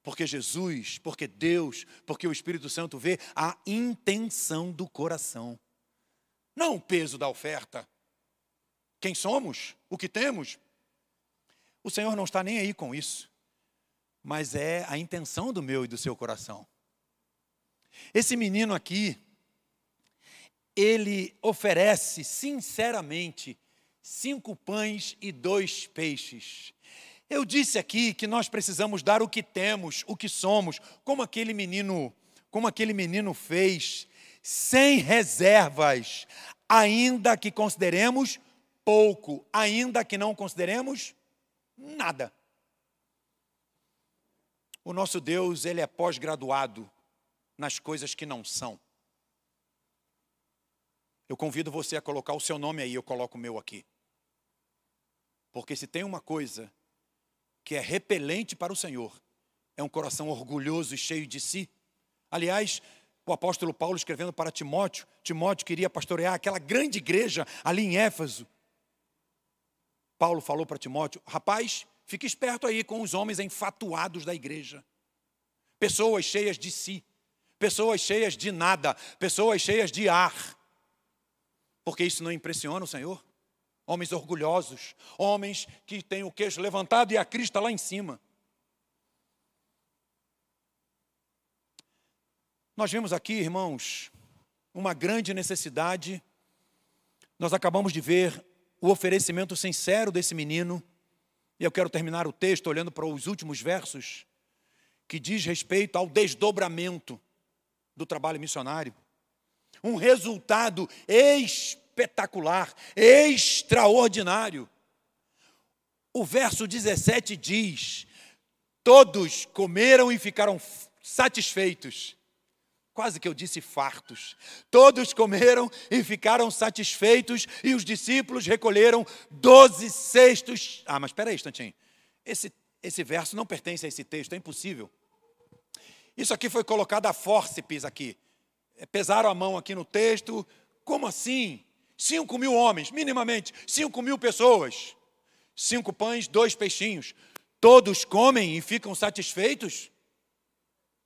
Porque Jesus, porque Deus, porque o Espírito Santo vê a intenção do coração, não o peso da oferta. Quem somos, o que temos. O Senhor não está nem aí com isso, mas é a intenção do meu e do seu coração. Esse menino aqui, ele oferece sinceramente cinco pães e dois peixes. Eu disse aqui que nós precisamos dar o que temos, o que somos, como aquele menino, como aquele menino fez, sem reservas, ainda que consideremos pouco, ainda que não consideremos nada. O nosso Deus, ele é pós-graduado nas coisas que não são. Eu convido você a colocar o seu nome aí, eu coloco o meu aqui. Porque se tem uma coisa que é repelente para o Senhor, é um coração orgulhoso e cheio de si. Aliás, o apóstolo Paulo escrevendo para Timóteo, Timóteo queria pastorear aquela grande igreja ali em Éfeso. Paulo falou para Timóteo: rapaz, fique esperto aí com os homens enfatuados da igreja, pessoas cheias de si, pessoas cheias de nada, pessoas cheias de ar, porque isso não impressiona o Senhor? Homens orgulhosos, homens que têm o queixo levantado e a crista lá em cima. Nós vimos aqui, irmãos, uma grande necessidade. Nós acabamos de ver o oferecimento sincero desse menino. E eu quero terminar o texto olhando para os últimos versos, que diz respeito ao desdobramento do trabalho missionário um resultado espetacular, extraordinário. O verso 17 diz: Todos comeram e ficaram satisfeitos. Quase que eu disse fartos. Todos comeram e ficaram satisfeitos, e os discípulos recolheram doze cestos. Ah, mas espera aí, instantinho. Esse, esse verso não pertence a esse texto, é impossível. Isso aqui foi colocado a fórceps aqui pesaram a mão aqui no texto. Como assim? Cinco mil homens, minimamente, cinco mil pessoas. Cinco pães, dois peixinhos. Todos comem e ficam satisfeitos?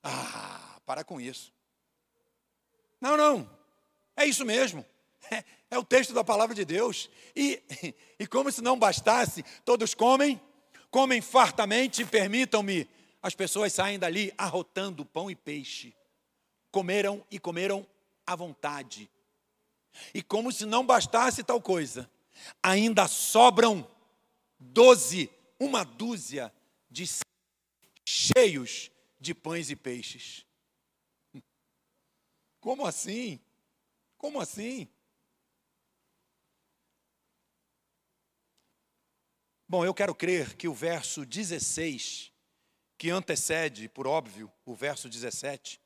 Ah, para com isso. Não, não. É isso mesmo. É, (laughs) é, o texto da palavra de Deus. E, (laughs) e como se não bastasse, todos comem, comem fartamente, permitam-me, as pessoas saem dali arrotando pão e peixe. Comeram e comeram à vontade. E como se não bastasse tal coisa, ainda sobram doze, uma dúzia de cheios de pães e peixes. Como assim? Como assim? Bom, eu quero crer que o verso 16, que antecede, por óbvio, o verso 17,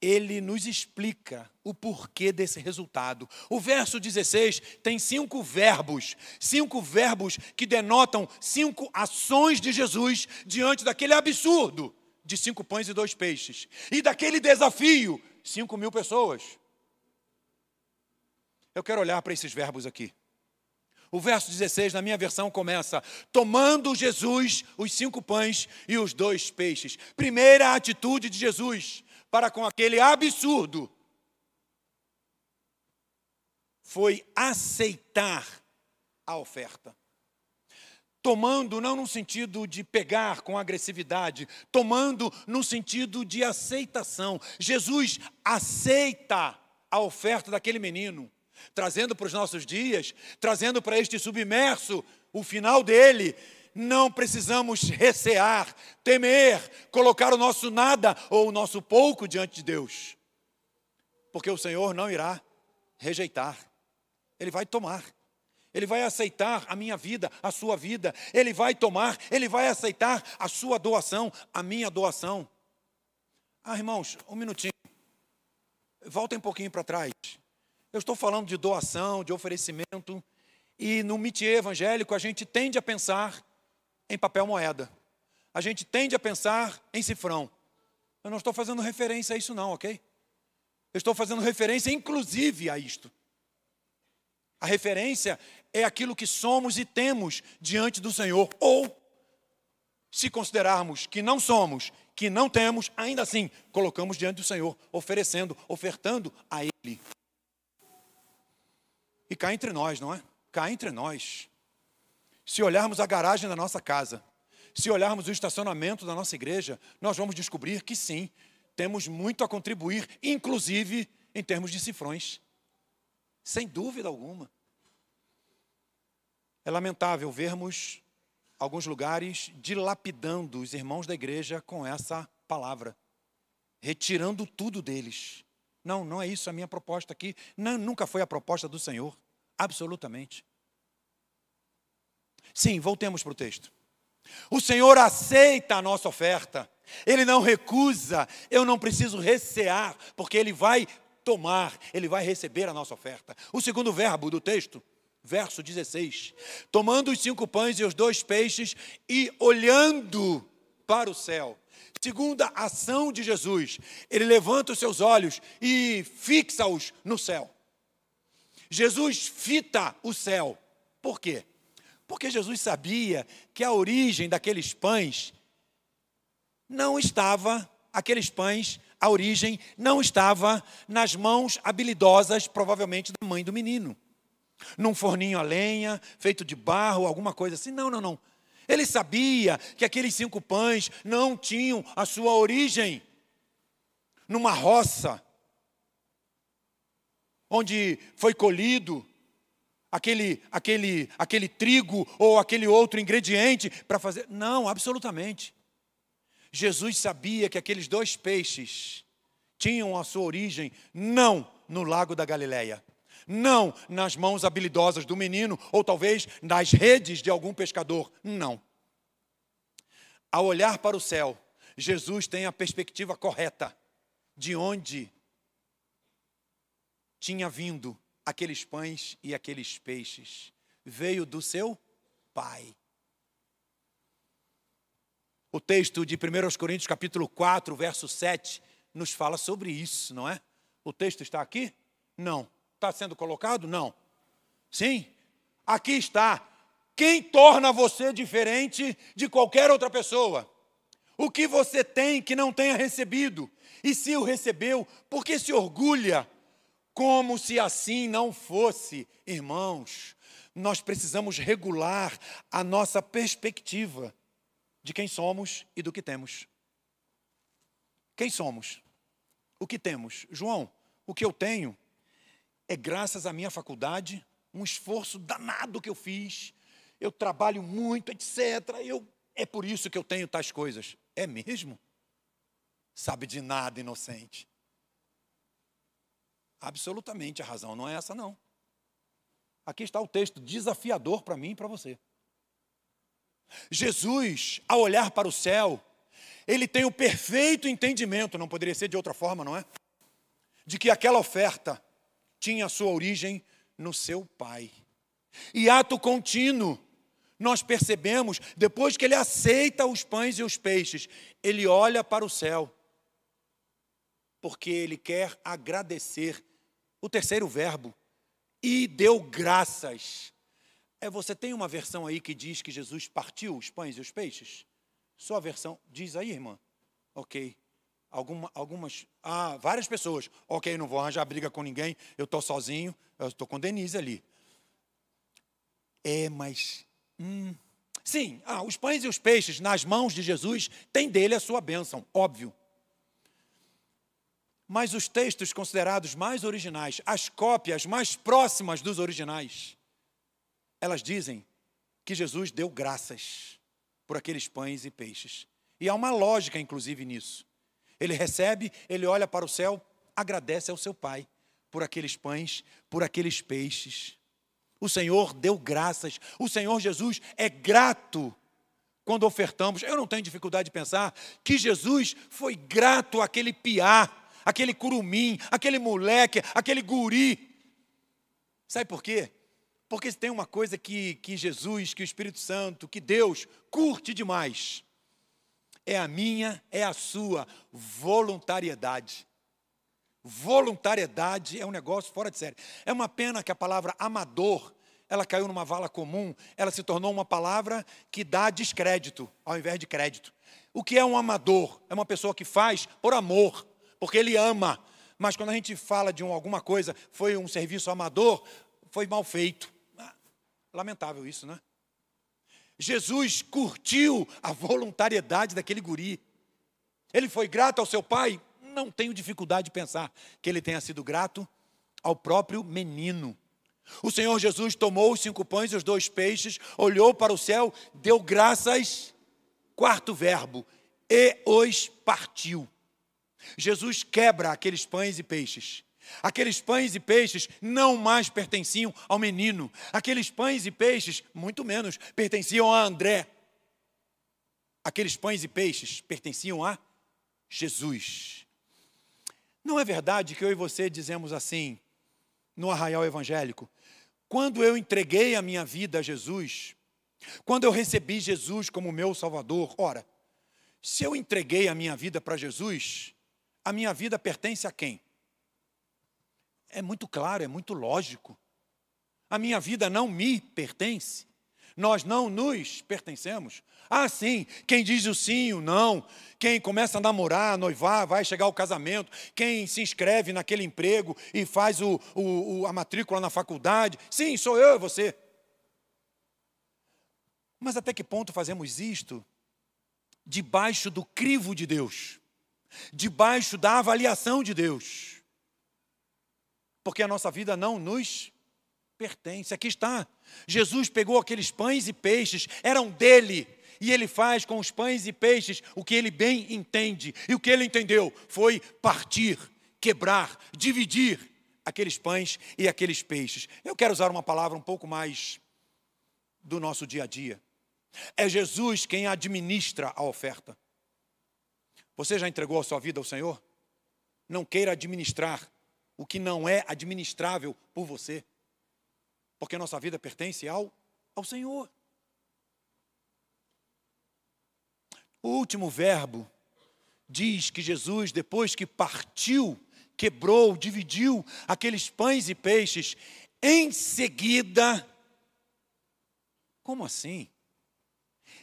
ele nos explica o porquê desse resultado. O verso 16 tem cinco verbos, cinco verbos que denotam cinco ações de Jesus diante daquele absurdo de cinco pães e dois peixes e daquele desafio, cinco mil pessoas. Eu quero olhar para esses verbos aqui. O verso 16, na minha versão, começa: tomando Jesus os cinco pães e os dois peixes. Primeira atitude de Jesus para com aquele absurdo foi aceitar a oferta. Tomando não no sentido de pegar com agressividade, tomando no sentido de aceitação. Jesus aceita a oferta daquele menino, trazendo para os nossos dias, trazendo para este submerso o final dele, não precisamos recear, temer, colocar o nosso nada ou o nosso pouco diante de Deus, porque o Senhor não irá rejeitar, Ele vai tomar. Ele vai aceitar a minha vida, a sua vida. Ele vai tomar, ele vai aceitar a sua doação, a minha doação. Ah, irmãos, um minutinho. Voltem um pouquinho para trás. Eu estou falando de doação, de oferecimento, e no métier evangélico a gente tende a pensar em papel moeda. A gente tende a pensar em cifrão. Eu não estou fazendo referência a isso, não, ok? Eu estou fazendo referência, inclusive, a isto. A referência é aquilo que somos e temos diante do Senhor. Ou, se considerarmos que não somos, que não temos, ainda assim, colocamos diante do Senhor, oferecendo, ofertando a Ele. E cá entre nós, não é? Cá entre nós. Se olharmos a garagem da nossa casa, se olharmos o estacionamento da nossa igreja, nós vamos descobrir que sim, temos muito a contribuir, inclusive em termos de cifrões. Sem dúvida alguma. É lamentável vermos alguns lugares dilapidando os irmãos da igreja com essa palavra, retirando tudo deles. Não, não é isso a minha proposta aqui. Não, nunca foi a proposta do Senhor, absolutamente. Sim, voltemos para o texto. O Senhor aceita a nossa oferta, Ele não recusa, eu não preciso recear, porque Ele vai tomar, Ele vai receber a nossa oferta. O segundo verbo do texto, verso 16: tomando os cinco pães e os dois peixes e olhando para o céu. Segunda ação de Jesus, ele levanta os seus olhos e fixa-os no céu. Jesus fita o céu. Por quê? Porque Jesus sabia que a origem daqueles pães não estava, aqueles pães, a origem não estava nas mãos habilidosas, provavelmente, da mãe do menino. Num forninho a lenha, feito de barro, alguma coisa assim. Não, não, não. Ele sabia que aqueles cinco pães não tinham a sua origem numa roça, onde foi colhido aquele, aquele, aquele trigo ou aquele outro ingrediente para fazer. Não, absolutamente. Jesus sabia que aqueles dois peixes tinham a sua origem não no lago da Galileia, não nas mãos habilidosas do menino ou talvez nas redes de algum pescador. Não. Ao olhar para o céu, Jesus tem a perspectiva correta de onde tinha vindo aqueles pães e aqueles peixes? Veio do seu Pai. O texto de 1 Coríntios capítulo 4, verso 7, nos fala sobre isso, não é? O texto está aqui? Não. Está sendo colocado? Não. Sim? Aqui está. Quem torna você diferente de qualquer outra pessoa? O que você tem que não tenha recebido? E se o recebeu, por que se orgulha? Como se assim não fosse, irmãos, nós precisamos regular a nossa perspectiva de quem somos e do que temos. Quem somos? O que temos? João, o que eu tenho é graças à minha faculdade, um esforço danado que eu fiz, eu trabalho muito, etc. Eu, é por isso que eu tenho tais coisas. É mesmo? Sabe de nada, inocente. Absolutamente a razão não é essa, não. Aqui está o texto desafiador para mim e para você. Jesus, ao olhar para o céu, ele tem o perfeito entendimento, não poderia ser de outra forma, não é? De que aquela oferta tinha sua origem no seu Pai. E ato contínuo, nós percebemos, depois que ele aceita os pães e os peixes, ele olha para o céu, porque ele quer agradecer. O terceiro verbo, e deu graças. É, você tem uma versão aí que diz que Jesus partiu os pães e os peixes? Sua versão, diz aí, irmã. Ok. Alguma, algumas, ah, várias pessoas. Ok, não vou arranjar briga com ninguém, eu estou sozinho, eu estou com Denise ali. É, mas. Hum, sim, ah, os pães e os peixes nas mãos de Jesus tem dele a sua bênção, óbvio. Mas os textos considerados mais originais, as cópias mais próximas dos originais, elas dizem que Jesus deu graças por aqueles pães e peixes. E há uma lógica, inclusive, nisso. Ele recebe, ele olha para o céu, agradece ao seu Pai por aqueles pães, por aqueles peixes. O Senhor deu graças. O Senhor Jesus é grato quando ofertamos. Eu não tenho dificuldade de pensar que Jesus foi grato àquele piá aquele curumim, aquele moleque, aquele guri. Sabe por quê? Porque tem uma coisa que, que Jesus, que o Espírito Santo, que Deus curte demais. É a minha, é a sua voluntariedade. Voluntariedade é um negócio fora de série. É uma pena que a palavra amador, ela caiu numa vala comum, ela se tornou uma palavra que dá descrédito ao invés de crédito. O que é um amador? É uma pessoa que faz por amor porque ele ama. Mas quando a gente fala de um, alguma coisa, foi um serviço amador, foi mal feito. Ah, lamentável isso, né? Jesus curtiu a voluntariedade daquele guri. Ele foi grato ao seu pai? Não tenho dificuldade de pensar que ele tenha sido grato ao próprio menino. O Senhor Jesus tomou os cinco pães e os dois peixes, olhou para o céu, deu graças, quarto verbo, e os partiu. Jesus quebra aqueles pães e peixes. Aqueles pães e peixes não mais pertenciam ao menino. Aqueles pães e peixes, muito menos, pertenciam a André. Aqueles pães e peixes pertenciam a Jesus. Não é verdade que eu e você dizemos assim, no arraial evangélico? Quando eu entreguei a minha vida a Jesus, quando eu recebi Jesus como meu Salvador, ora, se eu entreguei a minha vida para Jesus, a minha vida pertence a quem? É muito claro, é muito lógico. A minha vida não me pertence. Nós não nos pertencemos. Ah, sim, quem diz o sim, o não, quem começa a namorar, noivar, vai chegar ao casamento, quem se inscreve naquele emprego e faz o, o, a matrícula na faculdade, sim, sou eu e você. Mas até que ponto fazemos isto debaixo do crivo de Deus? Debaixo da avaliação de Deus. Porque a nossa vida não nos pertence. Aqui está. Jesus pegou aqueles pães e peixes, eram dele, e ele faz com os pães e peixes o que ele bem entende. E o que ele entendeu foi partir, quebrar, dividir aqueles pães e aqueles peixes. Eu quero usar uma palavra um pouco mais do nosso dia a dia. É Jesus quem administra a oferta. Você já entregou a sua vida ao Senhor? Não queira administrar o que não é administrável por você, porque nossa vida pertence ao, ao Senhor. O último verbo diz que Jesus, depois que partiu, quebrou, dividiu aqueles pães e peixes. Em seguida, como assim?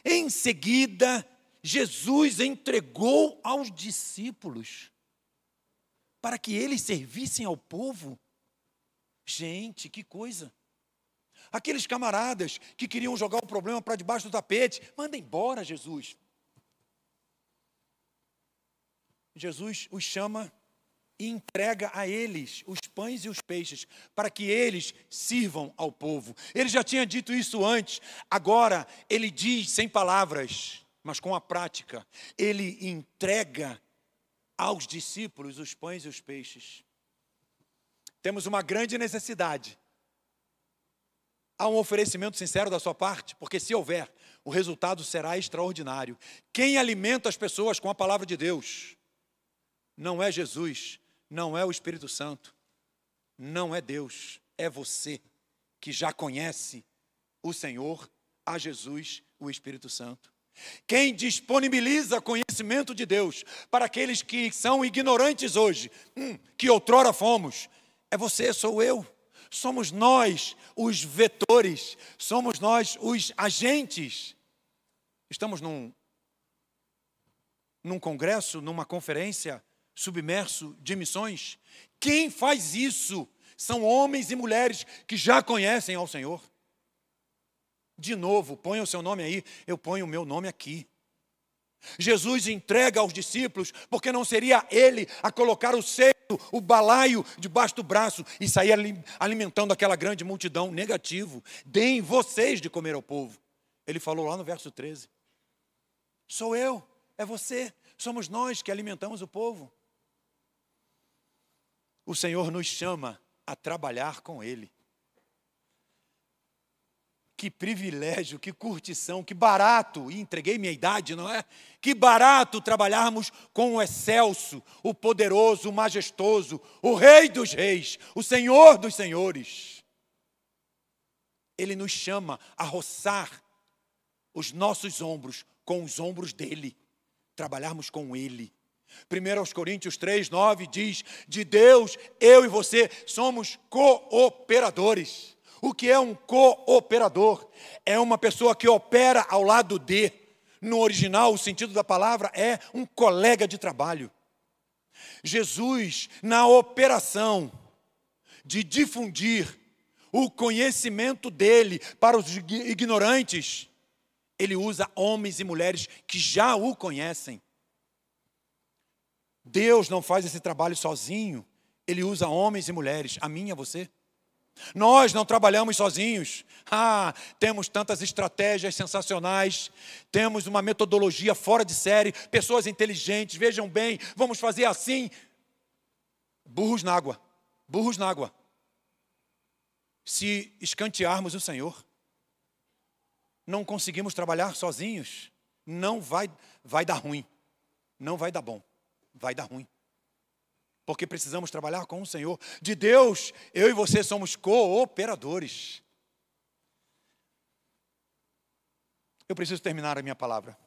Em seguida, Jesus entregou aos discípulos para que eles servissem ao povo. Gente, que coisa! Aqueles camaradas que queriam jogar o problema para debaixo do tapete, manda embora, Jesus. Jesus os chama e entrega a eles os pães e os peixes, para que eles sirvam ao povo. Ele já tinha dito isso antes, agora ele diz sem palavras, mas com a prática. Ele entrega aos discípulos os pães e os peixes. Temos uma grande necessidade. Há um oferecimento sincero da sua parte, porque se houver, o resultado será extraordinário. Quem alimenta as pessoas com a palavra de Deus não é Jesus, não é o Espírito Santo, não é Deus, é você que já conhece o Senhor, a Jesus, o Espírito Santo. Quem disponibiliza conhecimento de Deus para aqueles que são ignorantes hoje, hum, que outrora fomos, é você, sou eu. Somos nós os vetores, somos nós os agentes. Estamos num, num congresso, numa conferência, submerso de missões. Quem faz isso são homens e mulheres que já conhecem ao Senhor. De novo, ponha o seu nome aí, eu ponho o meu nome aqui. Jesus entrega aos discípulos, porque não seria ele a colocar o cesto, o balaio debaixo do braço e sair alimentando aquela grande multidão. Negativo. Deem vocês de comer ao povo. Ele falou lá no verso 13. Sou eu, é você, somos nós que alimentamos o povo o Senhor nos chama a trabalhar com Ele. Que privilégio, que curtição, que barato, e entreguei minha idade, não é? Que barato trabalharmos com o excelso, o poderoso, o majestoso, o Rei dos Reis, o Senhor dos Senhores. Ele nos chama a roçar os nossos ombros com os ombros dele, trabalharmos com ele 1 aos Coríntios 3, 9 diz: De Deus, eu e você somos cooperadores. O que é um cooperador? É uma pessoa que opera ao lado de. No original, o sentido da palavra é um colega de trabalho. Jesus, na operação de difundir o conhecimento dele para os ignorantes, ele usa homens e mulheres que já o conhecem. Deus não faz esse trabalho sozinho, Ele usa homens e mulheres, a mim e a você. Nós não trabalhamos sozinhos. Ah, temos tantas estratégias sensacionais, temos uma metodologia fora de série, pessoas inteligentes, vejam bem, vamos fazer assim. Burros na água, burros na água. Se escantearmos o Senhor, não conseguimos trabalhar sozinhos, não vai, vai dar ruim, não vai dar bom vai dar ruim. Porque precisamos trabalhar com o Senhor. De Deus, eu e você somos cooperadores. Eu preciso terminar a minha palavra.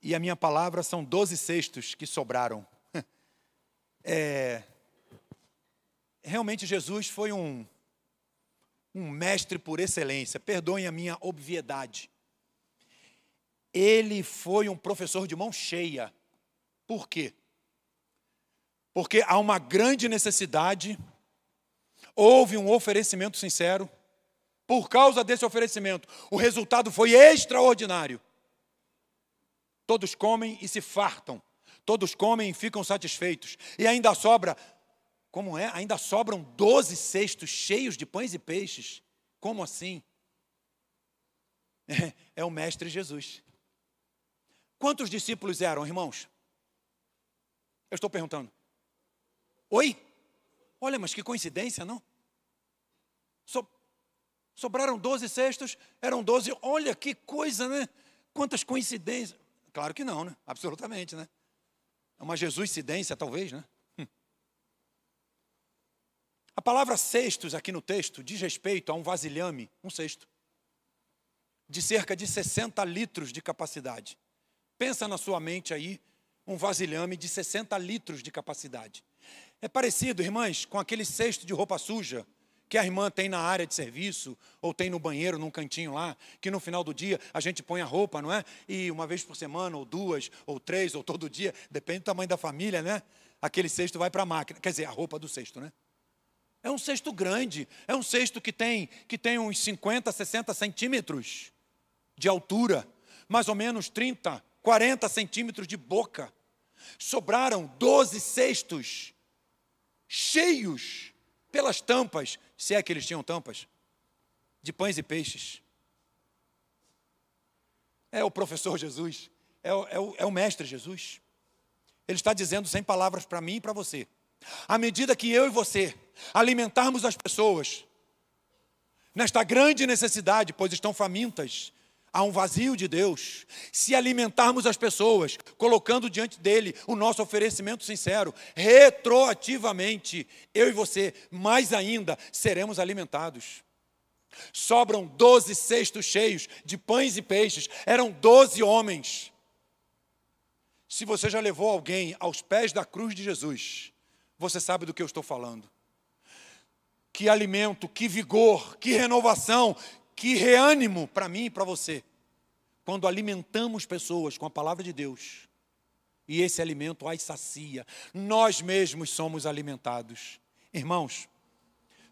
E a minha palavra são doze cestos que sobraram. (laughs) É, realmente Jesus foi um, um mestre por excelência. Perdoem a minha obviedade. Ele foi um professor de mão cheia por quê? Porque há uma grande necessidade, houve um oferecimento sincero, por causa desse oferecimento, o resultado foi extraordinário. Todos comem e se fartam, todos comem e ficam satisfeitos, e ainda sobra, como é? Ainda sobram doze cestos cheios de pães e peixes. Como assim? É, é o Mestre Jesus. Quantos discípulos eram, irmãos? Eu estou perguntando. Oi? Olha, mas que coincidência, não? So, sobraram 12 cestos, eram 12. Olha que coisa, né? Quantas coincidências. Claro que não, né? Absolutamente, né? É uma Jesuscidência, talvez, né? Hum. A palavra cestos aqui no texto diz respeito a um vasilhame, um cesto, de cerca de 60 litros de capacidade. Pensa na sua mente aí um vasilhame de 60 litros de capacidade. É parecido, irmãs, com aquele cesto de roupa suja que a irmã tem na área de serviço ou tem no banheiro, num cantinho lá, que no final do dia a gente põe a roupa, não é? E uma vez por semana, ou duas, ou três, ou todo dia, depende do tamanho da família, né? Aquele cesto vai para a máquina, quer dizer, a roupa do cesto, né? É um cesto grande, é um cesto que tem, que tem uns 50, 60 centímetros de altura, mais ou menos 30, 40 centímetros de boca. Sobraram 12 cestos cheios pelas tampas, se é que eles tinham tampas, de pães e peixes. É o professor Jesus, é o, é o, é o mestre Jesus. Ele está dizendo sem palavras para mim e para você. À medida que eu e você alimentarmos as pessoas nesta grande necessidade, pois estão famintas, há um vazio de Deus. Se alimentarmos as pessoas, colocando diante dele o nosso oferecimento sincero, retroativamente, eu e você, mais ainda, seremos alimentados. Sobram doze cestos cheios de pães e peixes, eram doze homens. Se você já levou alguém aos pés da cruz de Jesus, você sabe do que eu estou falando. Que alimento, que vigor, que renovação, que reânimo para mim e para você. Quando alimentamos pessoas com a palavra de Deus, e esse alimento as sacia, nós mesmos somos alimentados. Irmãos,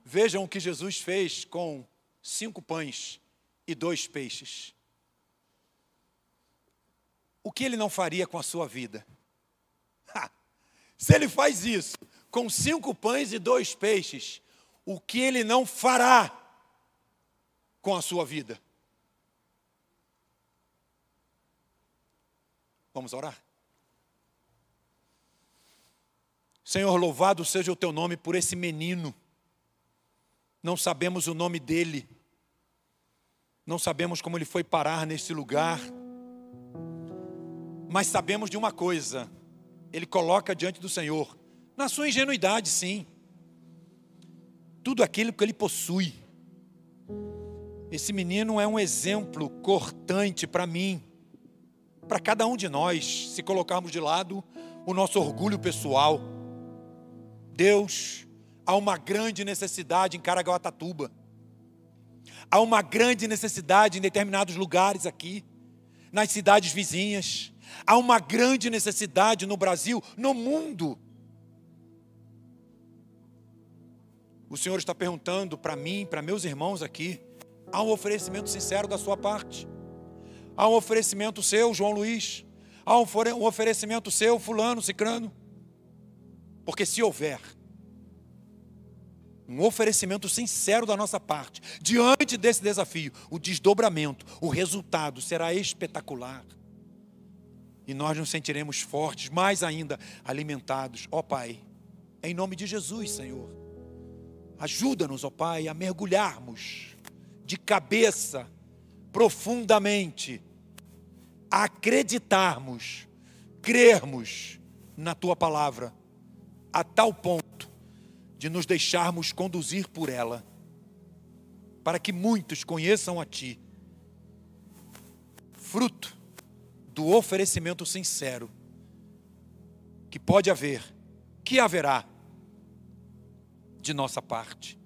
vejam o que Jesus fez com cinco pães e dois peixes. O que ele não faria com a sua vida? Ha! Se ele faz isso com cinco pães e dois peixes, o que ele não fará com a sua vida? Vamos orar? Senhor, louvado seja o teu nome por esse menino. Não sabemos o nome dele, não sabemos como ele foi parar nesse lugar, mas sabemos de uma coisa: ele coloca diante do Senhor na sua ingenuidade, sim. Tudo aquilo que ele possui. Esse menino é um exemplo cortante para mim, para cada um de nós, se colocarmos de lado o nosso orgulho pessoal. Deus, há uma grande necessidade em Caraguatatuba. Há uma grande necessidade em determinados lugares aqui, nas cidades vizinhas. Há uma grande necessidade no Brasil, no mundo, O Senhor está perguntando para mim, para meus irmãos aqui, há um oferecimento sincero da sua parte. Há um oferecimento seu, João Luiz. Há um oferecimento seu, fulano, cicrano. Porque se houver um oferecimento sincero da nossa parte, diante desse desafio, o desdobramento, o resultado será espetacular. E nós nos sentiremos fortes, mais ainda alimentados. Ó Pai, em nome de Jesus, Senhor Ajuda-nos, ó Pai, a mergulharmos de cabeça profundamente, acreditarmos, crermos na tua palavra, a tal ponto de nos deixarmos conduzir por ela, para que muitos conheçam a Ti, fruto do oferecimento sincero que pode haver, que haverá de nossa parte.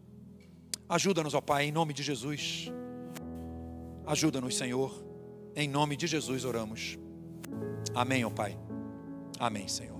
Ajuda-nos, ó Pai, em nome de Jesus. Ajuda-nos, Senhor. Em nome de Jesus oramos. Amém, ó Pai. Amém, Senhor.